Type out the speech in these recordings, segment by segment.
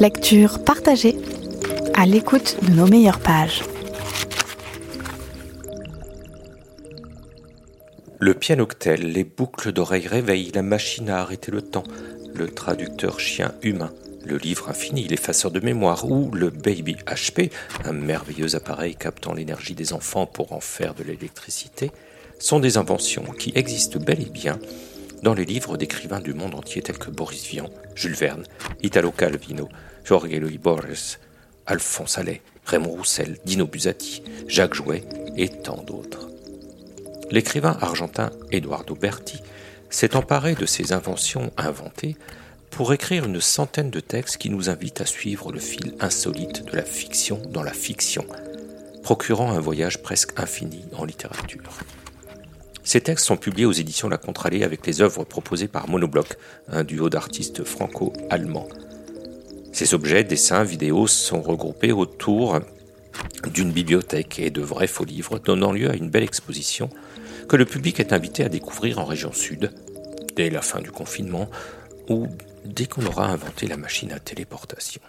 Lecture partagée à l'écoute de nos meilleures pages. Le pianoctel, les boucles d'oreilles réveillent, la machine à arrêter le temps, le traducteur chien humain, le livre infini, l'effaceur de mémoire ou le Baby HP, un merveilleux appareil captant l'énergie des enfants pour en faire de l'électricité, sont des inventions qui existent bel et bien dans les livres d'écrivains du monde entier tels que Boris Vian, Jules Verne, Italo Calvino, Jorge Luis Borges, Alphonse Allais, Raymond Roussel, Dino Buzzati, Jacques Jouet et tant d'autres. L'écrivain argentin Eduardo Berti s'est emparé de ces inventions inventées pour écrire une centaine de textes qui nous invitent à suivre le fil insolite de la fiction dans la fiction, procurant un voyage presque infini en littérature. Ces textes sont publiés aux éditions La Contralée avec les œuvres proposées par Monobloc, un duo d'artistes franco-allemands. Ces objets, dessins, vidéos sont regroupés autour d'une bibliothèque et de vrais faux livres, donnant lieu à une belle exposition que le public est invité à découvrir en région sud, dès la fin du confinement, ou dès qu'on aura inventé la machine à téléportation.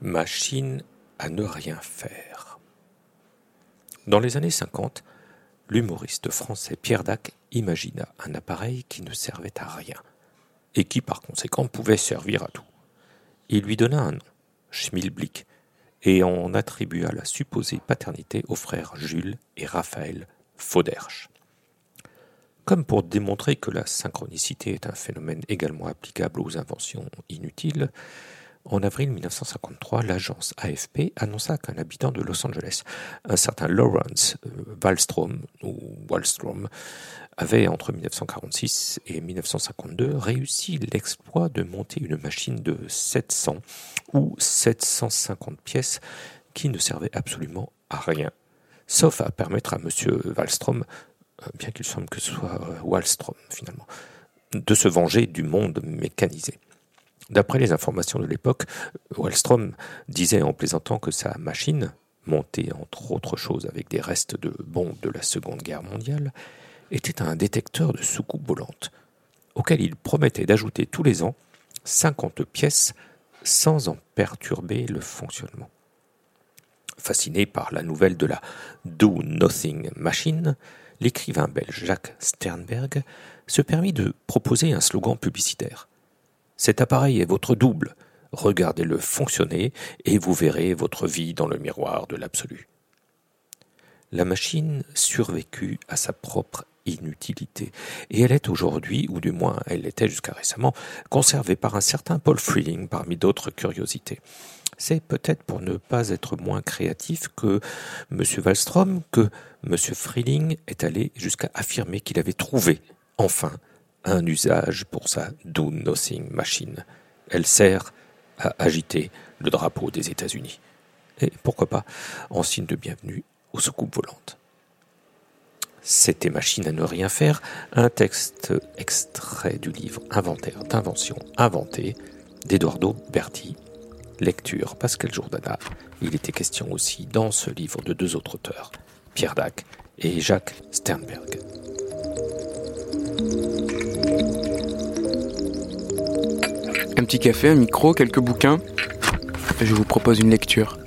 Machine à ne rien faire. Dans les années 50, l'humoriste français Pierre Dac imagina un appareil qui ne servait à rien et qui par conséquent pouvait servir à tout. Il lui donna un nom, Schmilblick, et en attribua la supposée paternité aux frères Jules et Raphaël Fauderche. Comme pour démontrer que la synchronicité est un phénomène également applicable aux inventions inutiles, en avril 1953, l'agence AFP annonça qu'un habitant de Los Angeles, un certain Lawrence euh, Wallstrom, ou Wallstrom, avait entre 1946 et 1952 réussi l'exploit de monter une machine de 700 ou 750 pièces qui ne servait absolument à rien, sauf à permettre à M. Wallstrom euh, bien qu'il semble que ce soit euh, Wallstrom finalement, de se venger du monde mécanisé. D'après les informations de l'époque, Wallstrom disait en plaisantant que sa machine, montée entre autres choses avec des restes de bombes de la Seconde Guerre mondiale, était un détecteur de soucoupes volantes, auquel il promettait d'ajouter tous les ans 50 pièces sans en perturber le fonctionnement. Fasciné par la nouvelle de la Do Nothing Machine, l'écrivain belge Jacques Sternberg se permit de proposer un slogan publicitaire. Cet appareil est votre double. Regardez-le fonctionner et vous verrez votre vie dans le miroir de l'absolu. La machine survécut à sa propre inutilité, et elle est aujourd'hui, ou du moins elle l'était jusqu'à récemment, conservée par un certain Paul Freeling parmi d'autres curiosités c'est peut-être pour ne pas être moins créatif que M. Wallstrom que M. Freeling est allé jusqu'à affirmer qu'il avait trouvé, enfin, un usage pour sa Do Nothing Machine. Elle sert à agiter le drapeau des États-Unis. Et pourquoi pas en signe de bienvenue aux soucoupes volantes. C'était Machine à ne rien faire, un texte extrait du livre Inventaire d'invention inventée d'Eduardo Berti, lecture Pascal Jourdana. Il était question aussi dans ce livre de deux autres auteurs, Pierre Dac et Jacques Sternberg. Un petit café, un micro, quelques bouquins. Je vous propose une lecture.